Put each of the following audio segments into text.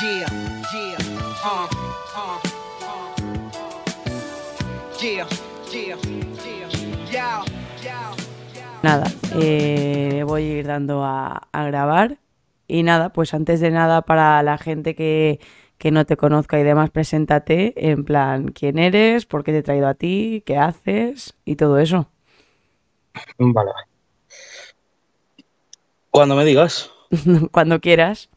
Yeah, yeah, uh, uh, uh. Yeah, yeah, yeah, yeah, yeah. Nada, eh, voy a ir dando a, a grabar. Y nada, pues antes de nada, para la gente que, que no te conozca y demás, preséntate en plan quién eres, por qué te he traído a ti, qué haces y todo eso. Vale. Cuando me digas. Cuando quieras.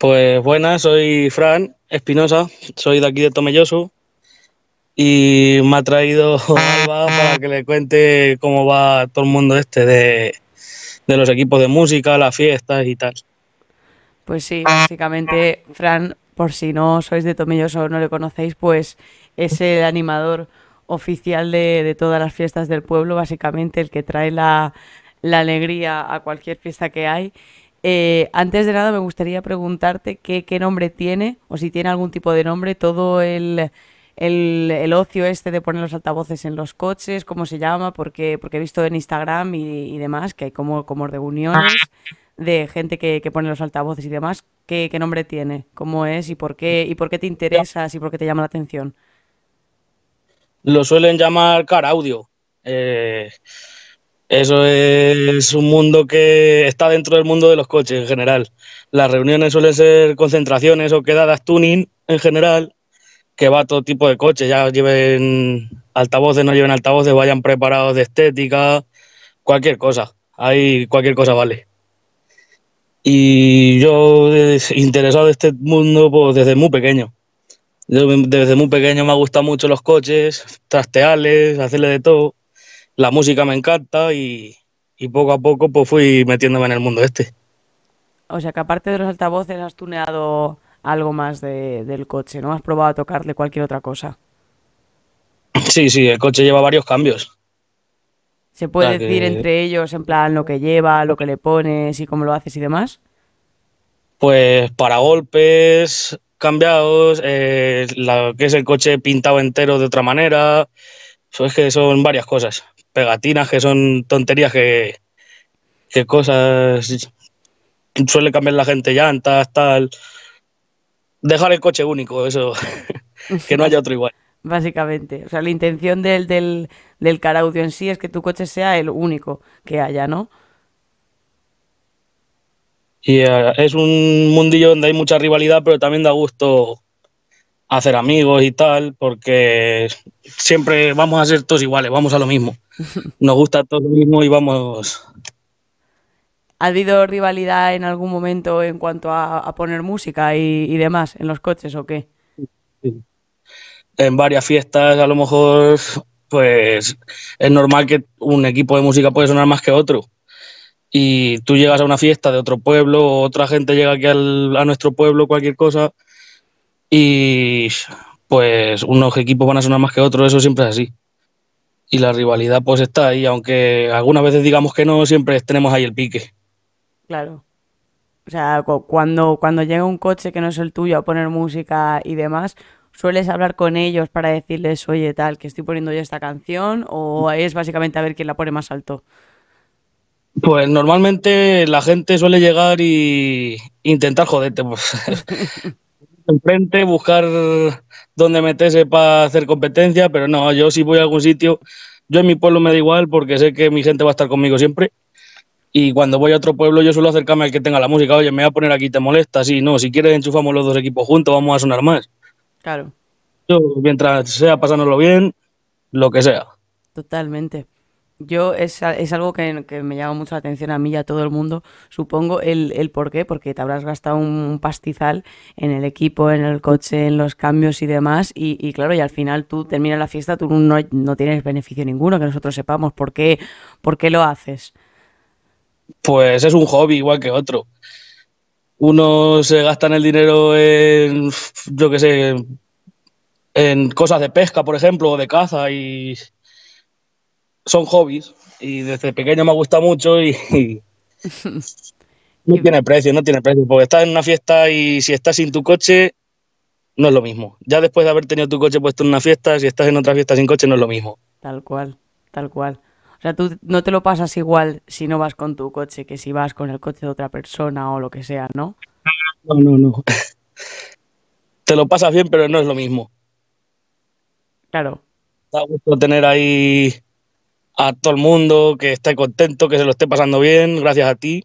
Pues buenas, soy Fran Espinosa, soy de aquí de Tomelloso y me ha traído Alba para que le cuente cómo va todo el mundo este de, de los equipos de música, las fiestas y tal. Pues sí, básicamente, Fran, por si no sois de Tomelloso o no le conocéis, pues es el animador oficial de, de todas las fiestas del pueblo, básicamente el que trae la, la alegría a cualquier fiesta que hay. Eh, antes de nada, me gustaría preguntarte qué, nombre tiene, o si tiene algún tipo de nombre, todo el, el, ocio este de poner los altavoces en los coches, cómo se llama, porque, porque he visto en Instagram y, demás que hay como, como reuniones de gente que, que pone los altavoces y demás. ¿Qué, qué nombre tiene? ¿Cómo es? ¿Y por qué, y por qué te interesas? ¿Y por qué te llama la atención? Lo suelen llamar car audio. Eh, eso es un mundo que está dentro del mundo de los coches en general. Las reuniones suelen ser concentraciones o quedadas tuning en general, que va todo tipo de coches, ya lleven altavoces, no lleven altavoces, vayan preparados de estética, cualquier cosa. Ahí cualquier cosa vale. Y yo interesado de este mundo pues, desde muy pequeño. Yo desde muy pequeño me gustan mucho los coches, trastearles, hacerle de todo. La música me encanta y, y poco a poco pues fui metiéndome en el mundo este. O sea que aparte de los altavoces has tuneado algo más de- del coche, ¿no? Has probado a tocarle cualquier otra cosa. Sí, sí, el coche lleva varios cambios. ¿Se puede sea decir que- entre ellos, en plan, lo que lleva, lo que le pones y cómo lo haces y demás? Pues para golpes cambiados, eh, la, que es el coche pintado entero de otra manera. Eso es que son varias cosas. Pegatinas que son tonterías que, que cosas suele cambiar la gente llantas, tal. Dejar el coche único, eso, que no haya otro igual. Básicamente. O sea, la intención del, del, del car audio en sí es que tu coche sea el único que haya, ¿no? Y eh, es un mundillo donde hay mucha rivalidad, pero también da gusto hacer amigos y tal, porque siempre vamos a ser todos iguales, vamos a lo mismo. Nos gusta todo lo mismo y vamos. ¿Ha habido rivalidad en algún momento en cuanto a, a poner música y, y demás en los coches o qué? En varias fiestas, a lo mejor, pues es normal que un equipo de música puede sonar más que otro. Y tú llegas a una fiesta de otro pueblo, otra gente llega aquí al- a nuestro pueblo, cualquier cosa, y pues unos equipos van a sonar más que otros, eso siempre es así. Y la rivalidad pues está ahí, aunque algunas veces digamos que no, siempre tenemos ahí el pique. Claro. O sea, cu- cuando, cuando llega un coche que no es el tuyo a poner música y demás, ¿sueles hablar con ellos para decirles, oye, tal, que estoy poniendo yo esta canción? ¿O es básicamente a ver quién la pone más alto? Pues normalmente la gente suele llegar y intentar joderte, pues enfrente, buscar dónde meterse para hacer competencia, pero no, yo si voy a algún sitio, yo en mi pueblo me da igual porque sé que mi gente va a estar conmigo siempre. Y cuando voy a otro pueblo, yo suelo acercarme al que tenga la música. Oye, me voy a poner aquí, ¿te molesta? Sí, no, si quieres enchufamos los dos equipos juntos, vamos a sonar más. Claro, Yo, mientras sea pasárnoslo bien, lo que sea. totalmente. Yo es, es algo que, que me llama mucho la atención a mí y a todo el mundo, supongo, el, el por qué, porque te habrás gastado un pastizal en el equipo, en el coche, en los cambios y demás, y, y claro, y al final tú terminas la fiesta, tú no, no tienes beneficio ninguno, que nosotros sepamos por qué, por qué lo haces. Pues es un hobby igual que otro. Unos se gastan el dinero en, yo qué sé, en cosas de pesca, por ejemplo, o de caza, y son hobbies. Y desde pequeño me gusta mucho y, y no tiene precio, no tiene precio, porque estás en una fiesta y si estás sin tu coche, no es lo mismo. Ya después de haber tenido tu coche puesto en una fiesta, si estás en otra fiesta sin coche, no es lo mismo. Tal cual, tal cual. O sea, tú no te lo pasas igual si no vas con tu coche que si vas con el coche de otra persona o lo que sea, ¿no? No, no, no. Te lo pasas bien, pero no es lo mismo. Claro. Da gusto tener ahí a todo el mundo, que esté contento, que se lo esté pasando bien, gracias a ti.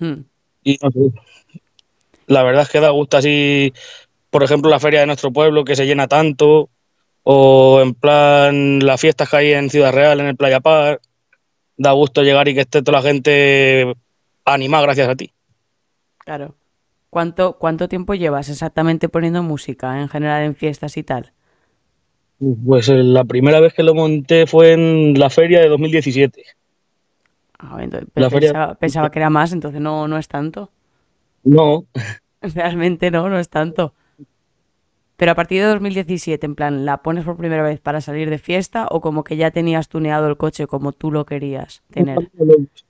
Hmm. Y no sé, la verdad es que da gusto así, por ejemplo, la feria de nuestro pueblo que se llena tanto, o en plan las fiestas que hay en Ciudad Real, en el Playa Park. Da gusto llegar y que esté toda la gente animada gracias a ti. Claro. ¿Cuánto, ¿Cuánto tiempo llevas exactamente poniendo música en general en fiestas y tal? Pues eh, la primera vez que lo monté fue en la feria de 2017. Ah, entonces, La feria- pensaba, pensaba que era más, entonces no, no es tanto. No, Realmente no, no es tanto. Pero a partir de 2017, en plan, ¿la pones por primera vez para salir de fiesta o como que ya tenías tuneado el coche como tú lo querías tener?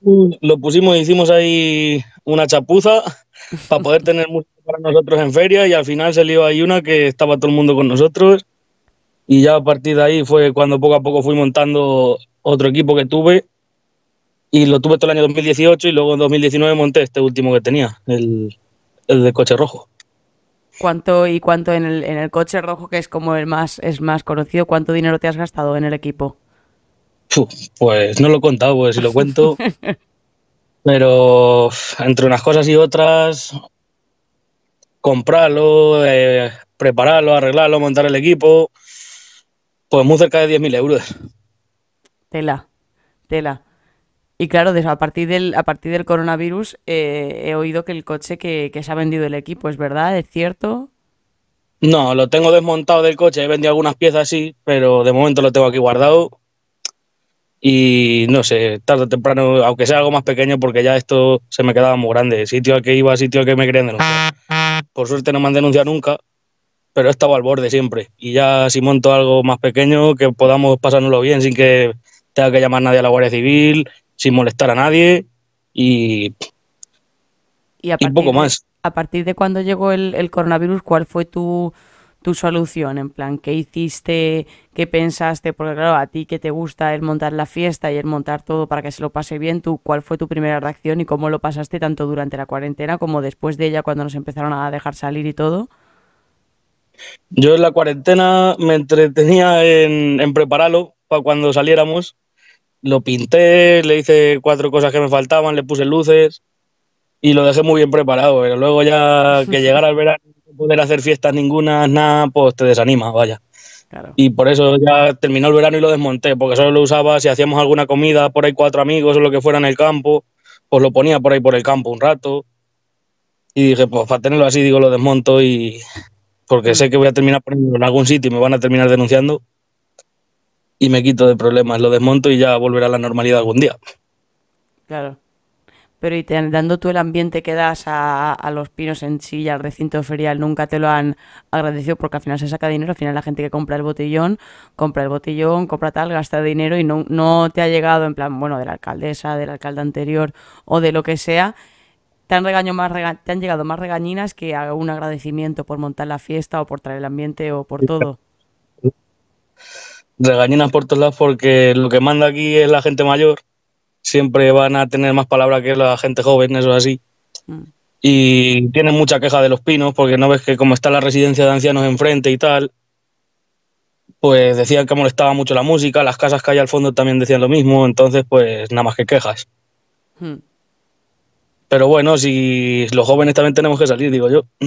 lo, lo pusimos, hicimos ahí una chapuza para poder tener música para nosotros en feria y al final salió ahí una que estaba todo el mundo con nosotros y ya a partir de ahí fue cuando poco a poco fui montando otro equipo que tuve y lo tuve todo el año 2018 y luego en 2019 monté este último que tenía, el, el de coche rojo. ¿Cuánto y cuánto en el, en el coche rojo, que es como el más, es más conocido, cuánto dinero te has gastado en el equipo? Pues no lo he contado, pues si lo cuento. Pero entre unas cosas y otras, comprarlo, eh, prepararlo, arreglarlo, montar el equipo, pues muy cerca de 10.000 euros. Tela, tela. Y claro, desde, a partir del, a partir del coronavirus eh, he oído que el coche que, que se ha vendido el equipo, ¿es verdad? ¿Es cierto? No, lo tengo desmontado del coche, he vendido algunas piezas sí, pero de momento lo tengo aquí guardado. Y no sé, tarde o temprano, aunque sea algo más pequeño, porque ya esto se me quedaba muy grande. Sitio al que iba, sitio al que me querían denunciar. Por suerte no me han denunciado nunca, pero he estado al borde siempre. Y ya si monto algo más pequeño, que podamos pasárnoslo bien sin que tenga que llamar nadie a la Guardia Civil, sin molestar a nadie y, Y, a y poco más. a partir de cuando llegó el, el coronavirus, ¿cuál fue tu, tu solución? En plan, ¿qué hiciste? ¿Qué pensaste? Porque claro, a ti que te gusta el montar la fiesta y el montar todo para que se lo pase bien, ¿tú, ¿cuál fue tu primera reacción y cómo lo pasaste tanto durante la cuarentena como después de ella cuando nos empezaron a dejar salir y todo? Yo en la cuarentena me entretenía en, en prepararlo para cuando saliéramos. Lo pinté, le hice cuatro cosas que me faltaban, le puse luces y lo dejé muy bien preparado. Pero luego ya que llegara el verano, no poder hacer fiestas ninguna, nada, pues te desanima, vaya. Claro. Y por eso ya terminó el verano y lo desmonté, porque solo lo usaba si hacíamos alguna comida por ahí cuatro amigos o lo que fuera en el campo, pues lo ponía por ahí por el campo un rato. Y dije, pues para tenerlo así, digo, lo desmonto y porque sé que voy a terminar poniéndolo en algún sitio y me van a terminar denunciando. Y me quito de problemas, lo desmonto y ya volverá a la normalidad algún día. Claro. Pero y te- dando tú el ambiente que das a, a los pinos en sí y al recinto ferial, nunca te lo han agradecido porque al final se saca dinero, al final la gente que compra el botellón, compra el botellón, compra tal, gasta dinero y no, no te ha llegado en plan, bueno, de la alcaldesa, del alcalde anterior o de lo que sea, te han, regaño más rega- te han llegado más regañinas que a un agradecimiento por montar la fiesta o por traer el ambiente o por todo. Regañinas por todos lados porque lo que manda aquí es la gente mayor. Siempre van a tener más palabra que la gente joven, eso es así. Mm. y tienen mucha queja de los pinos porque no ves que como está la residencia de ancianos enfrente y tal, pues decían que molestaba mucho la música, las casas que hay al fondo también decían lo mismo, entonces pues nada más que quejas. Mm. Pero bueno, si los jóvenes también tenemos que salir, digo yo.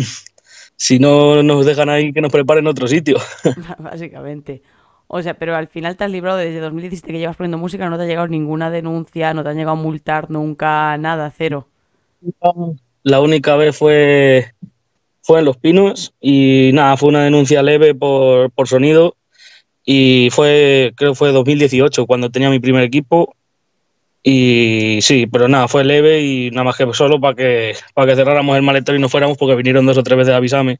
Si no nos dejan ahí que nos preparen otro sitio. Básicamente. O sea, pero al final te has librado desde 2017 que llevas poniendo música, no te ha llegado ninguna denuncia, no te han llegado a multar nunca, nada, cero. La única vez fue, fue en Los Pinos y nada, fue una denuncia leve por, por sonido y fue, creo que fue 2018 cuando tenía mi primer equipo y sí, pero nada, fue leve y nada más que solo para que, para que cerráramos el maletero y no fuéramos porque vinieron dos o tres veces a avisarme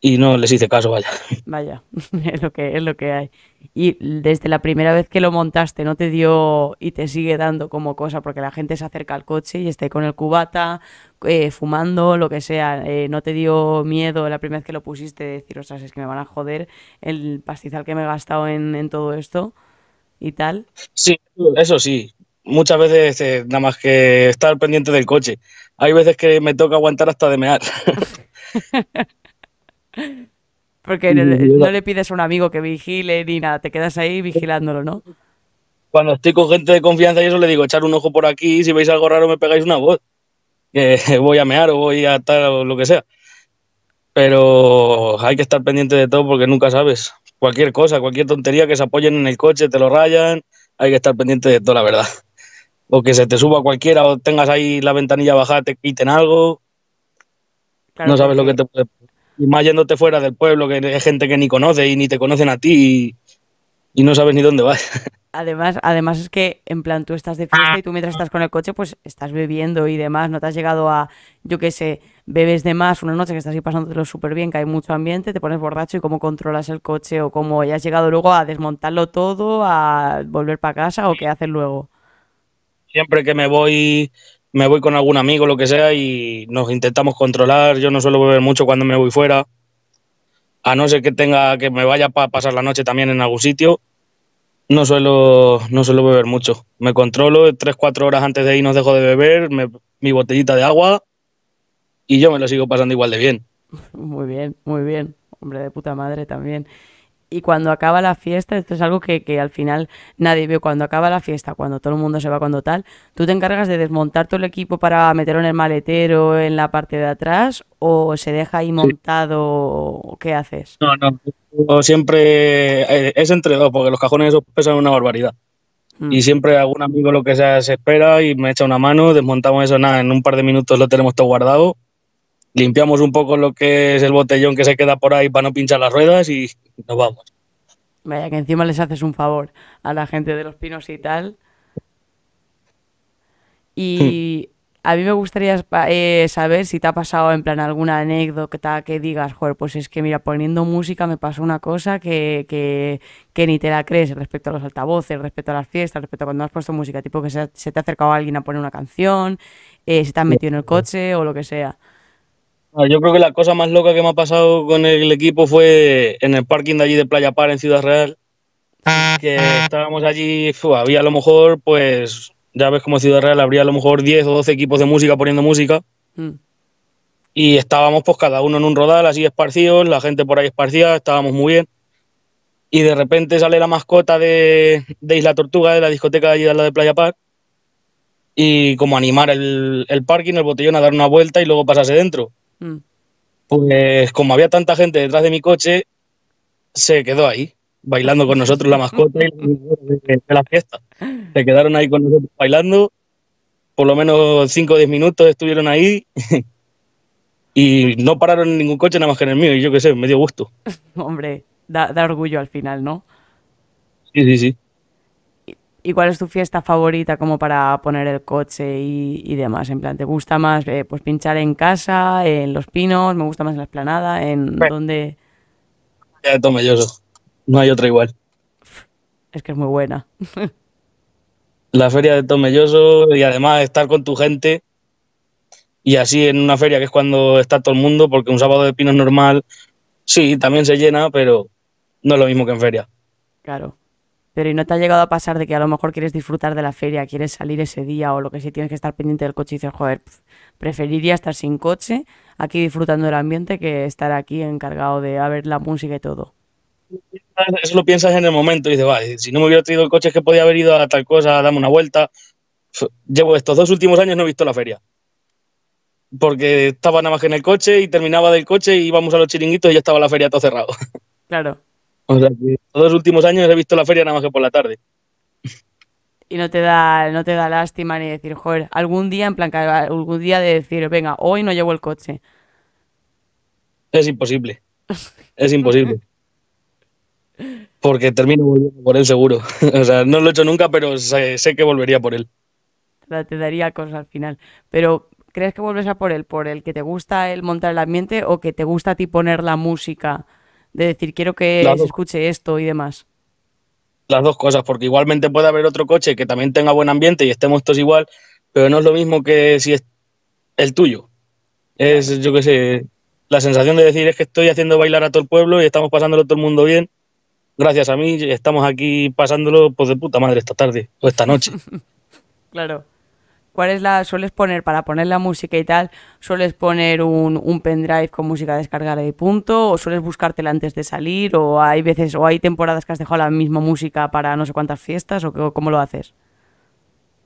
y no les hice caso, vaya. Vaya, es lo que, es lo que hay. Y desde la primera vez que lo montaste, ¿no te dio y te sigue dando como cosa? Porque la gente se acerca al coche y ahí con el cubata, eh, fumando, lo que sea. eh, ¿no te dio miedo la primera vez que lo pusiste de decir, ostras, es que me van a joder el pastizal que me he gastado en, en todo esto y tal? Sí, eso sí. Muchas veces eh, nada más que estar pendiente del coche. Hay veces que me toca aguantar hasta de mear. Porque no, le- no le pides a un amigo que vigile ni nada, te quedas ahí vigilándolo, ¿no? Cuando estoy con gente de confianza y eso le digo, echar un ojo por aquí, si veis algo raro me pegáis una voz. Que voy a mear o voy a tal o lo que sea. Pero hay que estar pendiente de todo porque nunca sabes. Cualquier cosa, cualquier tontería que se apoyen en el coche, te lo rayan, hay que estar pendiente de todo, la verdad. O que se te suba cualquiera o tengas ahí la ventanilla bajada, te quiten algo, Claro, no sabes lo que te puede. Y más yéndote fuera del pueblo, que hay gente que ni conoce y ni te conocen a ti y, y no sabes ni dónde vas. Además, además es que en plan tú estás de fiesta y tú mientras estás con el coche pues estás bebiendo y demás, no te has llegado a, yo qué sé, bebes de más una noche que estás ahí pasándotelo súper bien, que hay mucho ambiente, te pones borracho y cómo controlas el coche o cómo ya has llegado luego a desmontarlo todo, a volver para casa o qué haces luego. Siempre que me voy, me voy con algún amigo, lo que sea, y nos intentamos controlar. Yo no suelo beber mucho cuando me voy fuera. A no ser que tenga que me vaya para pasar la noche también en algún sitio. No suelo, no suelo beber mucho. Me controlo, tres, cuatro horas antes de irnos dejo de beber, me- mi botellita de agua y yo me lo sigo pasando igual de bien. Muy bien, muy bien, hombre de puta madre también. Y cuando acaba la fiesta, esto es algo que, que al final nadie ve, cuando acaba la fiesta, cuando todo el mundo se va, cuando tal, ¿tú te encargas de desmontar todo el equipo para meterlo en el maletero en la parte de atrás o se deja ahí montado o qué haces? No, no. Yo siempre eh, es entre dos, porque los cajones esos pesan una barbaridad. Mm. Y siempre algún amigo lo que sea se espera y me echa una mano, desmontamos eso, nada, en un par de minutos lo tenemos todo guardado, limpiamos un poco lo que es el botellón que se queda por ahí para no pinchar las ruedas y nos vamos. Vaya, que encima les haces un favor a la gente de los pinos y tal. Y a mí me gustaría eh, saber si te ha pasado en plan alguna anécdota que digas, joder, pues es que mira, poniendo música me pasó una cosa que, que, que ni te la crees respecto a los altavoces, respecto a las fiestas, respecto a cuando has puesto música, tipo que se, se te ha acercado alguien a poner una canción, eh, se te han metido en el coche o lo que sea. Ah, Yo creo que la cosa más loca que me ha pasado con el equipo fue en el parking de allí de Playa Par en Ciudad Real, que estábamos allí, había a lo mejor, pues, ya ves como Ciudad Real habría a lo mejor 10 o 12 equipos de música poniendo música. Mm, y estábamos pues cada uno en un rodal así esparcidos, la gente por ahí esparcida, estábamos muy bien. Y de repente sale la mascota de, de Isla Tortuga, de la discoteca de allí de la de Playa Park, y como animar el, el parking, el botellón a dar una vuelta y luego pasarse dentro. Mm. Pues como había tanta gente detrás de mi coche, se quedó ahí, bailando con nosotros la mascota y de, la fiesta. Se quedaron ahí con nosotros bailando, por lo menos 5 o 10 minutos estuvieron ahí y no pararon en ningún coche nada más que en el mío, y yo qué sé, me dio gusto. Hombre, da, da orgullo al final, ¿no? Sí, sí, sí. ¿Y cuál es tu fiesta favorita como para poner el coche y, y demás? En plan, ¿te gusta más eh, pues pinchar en casa, en Los Pinos? ¿Me gusta más en la Esplanada? ¿En Bueno. dónde? De Tomelloso, no hay otra igual. Es que es muy buena. La feria de Tomelloso y además estar con tu gente y así en una feria que es cuando está todo el mundo, porque un sábado de pinos normal, sí, también se llena, pero no es lo mismo que en feria. Claro. Pero ¿y no te ha llegado a pasar de que a lo mejor quieres disfrutar de la feria, quieres salir ese día o lo que sea, tienes que estar pendiente del coche y dices, joder, preferiría estar sin coche, aquí disfrutando del ambiente, que estar aquí encargado de a ver la música y todo? Eso lo piensas en el momento y dices, vale, si no me hubiera traído el coche es que podía haber ido a tal cosa, a darme una vuelta. Llevo estos dos últimos años no he visto la feria. Porque estaba nada más que en el coche y terminaba del coche y íbamos a los chiringuitos y ya estaba la feria todo cerrado. Claro. O sea que estos dos últimos años he visto la feria nada más que por la tarde. Y no te da, no te da lástima ni decir, joder, algún día, en plan, algún día de decir, venga, hoy no llevo el coche. Es imposible. Es imposible. Porque termino volviendo por él seguro. O sea, no lo he hecho nunca, pero sé, sé que volvería por él. Te daría cosas al final. Pero, ¿crees que vuelves a por él? ¿Por el que te gusta el montar el ambiente o que te gusta a ti poner la música? De decir, quiero que se escuche esto y demás. Las dos cosas, porque igualmente puede haber otro coche que también tenga buen ambiente y estemos todos igual, pero no es lo mismo que si es el tuyo. Es, yo qué sé, la sensación de decir es que estoy haciendo bailar a todo el pueblo y estamos pasándolo todo el mundo bien. Gracias a mí estamos aquí pasándolo pues de puta madre esta tarde o esta noche. Claro. ¿Cuál es la, sueles poner para poner la música y tal? ¿Sueles poner un, un pendrive con música descargada y punto? ¿O sueles buscártela antes de salir? ¿O hay veces, o hay temporadas que has dejado la misma música para no sé cuántas fiestas? ¿O cómo lo haces?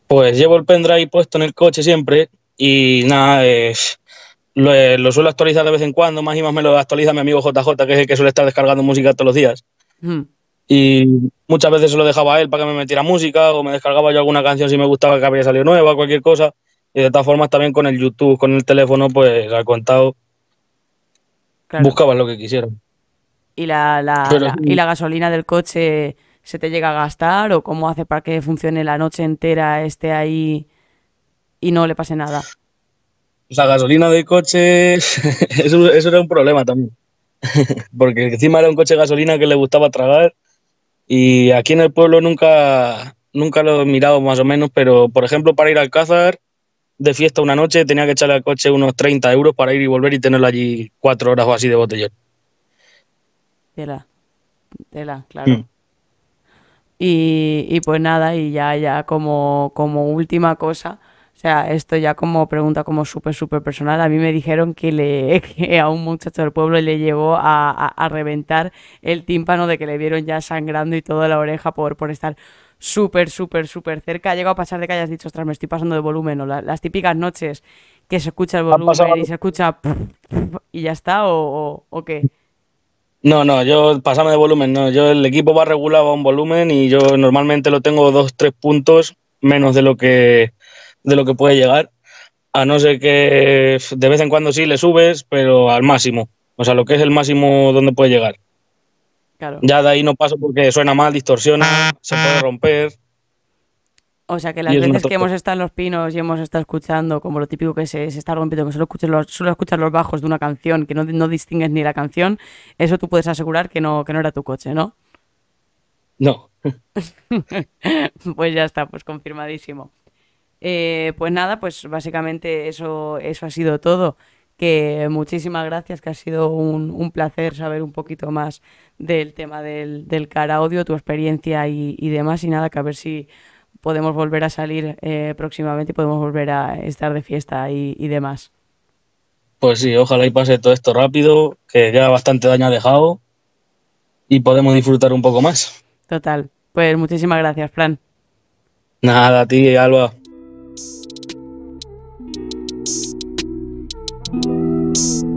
Pues llevo el pendrive puesto en el coche siempre y nada, eh, lo, eh, lo suelo actualizar de vez en cuando, más y más me lo actualiza mi amigo JJ, que es el que suele estar descargando música todos los días. Mm, Y muchas veces se lo dejaba a él para que me metiera música o me descargaba yo alguna canción si me gustaba que había salido nueva, cualquier cosa. Y de todas formas también con el YouTube, con el teléfono, pues al contado claro. buscabas lo que quisieras. ¿Y la, la- Pero la- sí. ¿Y la gasolina del coche se te llega a gastar? ¿O cómo hace para que funcione la noche entera, esté ahí y no le pase nada? La gasolina del coche, eso, eso era un problema también. Porque encima era un coche de gasolina que le gustaba tragar y aquí en el pueblo nunca, nunca lo he mirado más o menos, pero por ejemplo para ir al Alcázar de fiesta una noche tenía que echarle al coche unos 30 euros para ir y volver y tenerlo allí cuatro horas o así de botellón. Tela, tela, claro. Mm. Y, y pues nada, y ya, ya como, como última cosa, sea, esto ya como pregunta como súper, súper personal, a mí me dijeron que, le, que a un muchacho del pueblo le llegó a, a- a reventar el tímpano de que le vieron ya sangrando y toda la oreja por, por estar súper, súper, súper cerca. Ha llegado a pasar de que hayas dicho, ostras, me estoy pasando de volumen, o la- las típicas noches que se escucha el volumen y se escucha y ya está, o, o, o qué. No, no, yo pasame de volumen, no, yo el equipo va regulado a un volumen y yo normalmente lo tengo dos, tres puntos menos de lo que de lo que puede llegar, a no ser que de vez en cuando sí le subes, pero al máximo, o sea, lo que es el máximo donde puede llegar. Claro. Ya de ahí no paso porque suena mal, distorsiona, se puede romper. O sea que las veces que hemos estado en los pinos y hemos estado escuchando, como lo típico que se, se está rompiendo, que solo escuchas los, solo escuchas los bajos de una canción, que no, no distingues ni la canción, eso tú puedes asegurar que no, que no era tu coche, ¿no? No, Pues ya está, pues confirmadísimo. Eh, pues nada, pues básicamente eso, eso ha sido todo. Que muchísimas gracias, que ha sido un, un placer saber un poquito más del tema del, del cara audio, tu experiencia y, y demás. Y nada, que a ver si podemos volver a salir eh, próximamente y podemos volver a estar de fiesta y, y demás. pues sí, ojalá y pase todo esto rápido, que ya bastante daño ha dejado y podemos disfrutar un poco más. Total. Pues muchísimas gracias, Fran. Nada, a ti, Alba. Thank you.